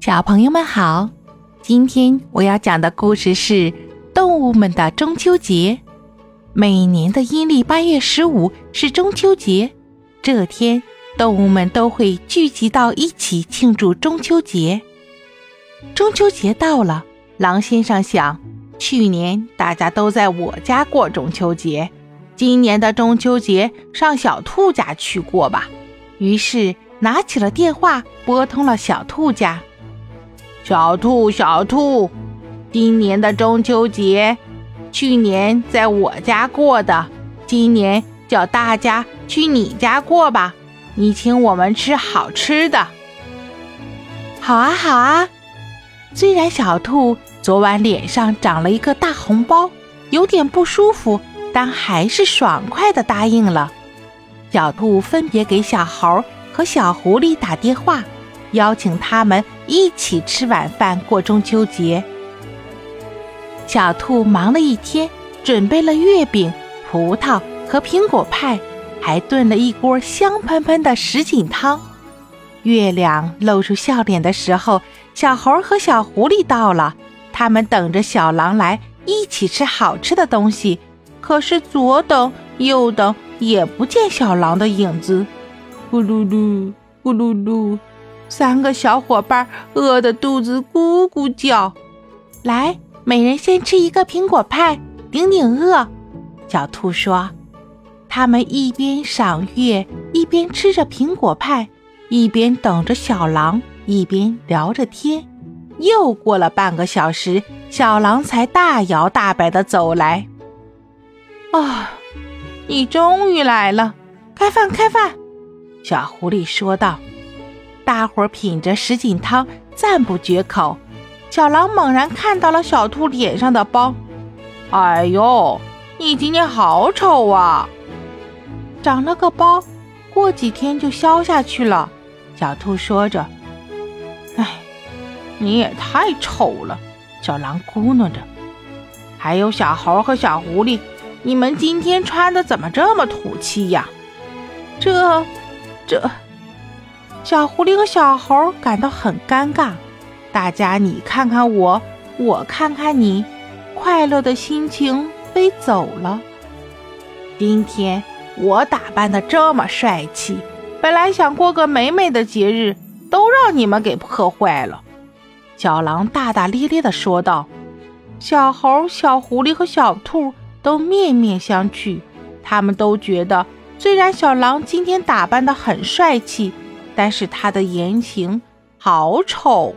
小朋友们好，今天我要讲的故事是动物们的中秋节。每年的阴历八月十五是中秋节，这天动物们都会聚集到一起庆祝中秋节。中秋节到了，狼先生想，去年大家都在我家过中秋节，今年的中秋节上小兔家去过吧。于是拿起了电话，拨通了小兔家。小兔，小兔，今年的中秋节，去年在我家过的，今年叫大家去你家过吧。你请我们吃好吃的。好啊，好啊。虽然小兔昨晚脸上长了一个大红包，有点不舒服，但还是爽快的答应了。小兔分别给小猴和小狐狸打电话。邀请他们一起吃晚饭过中秋节。小兔忙了一天，准备了月饼、葡萄和苹果派，还炖了一锅香喷喷的什锦汤。月亮露出笑脸的时候，小猴和小狐狸到了，他们等着小狼来一起吃好吃的东西。可是左等右等，也不见小狼的影子。咕噜噜，咕噜噜。三个小伙伴饿得肚子咕咕叫，来，每人先吃一个苹果派，顶顶饿。小兔说：“他们一边赏月，一边吃着苹果派，一边等着小狼，一边聊着天。”又过了半个小时，小狼才大摇大摆地走来。啊，你终于来了！开饭，开饭！小狐狸说道。大伙品着什锦汤，赞不绝口。小狼猛然看到了小兔脸上的包，哎呦，你今天好丑啊！长了个包，过几天就消下去了。小兔说着：“哎，你也太丑了。”小狼咕哝着。还有小猴和小狐狸，你们今天穿的怎么这么土气呀？这，这。小狐狸和小猴感到很尴尬，大家你看看我，我看看你，快乐的心情飞走了。今天我打扮的这么帅气，本来想过个美美的节日，都让你们给破坏了。小狼大大咧咧地说道。小猴、小狐狸和小兔都面面相觑，他们都觉得，虽然小狼今天打扮的很帅气。但是他的言行好丑。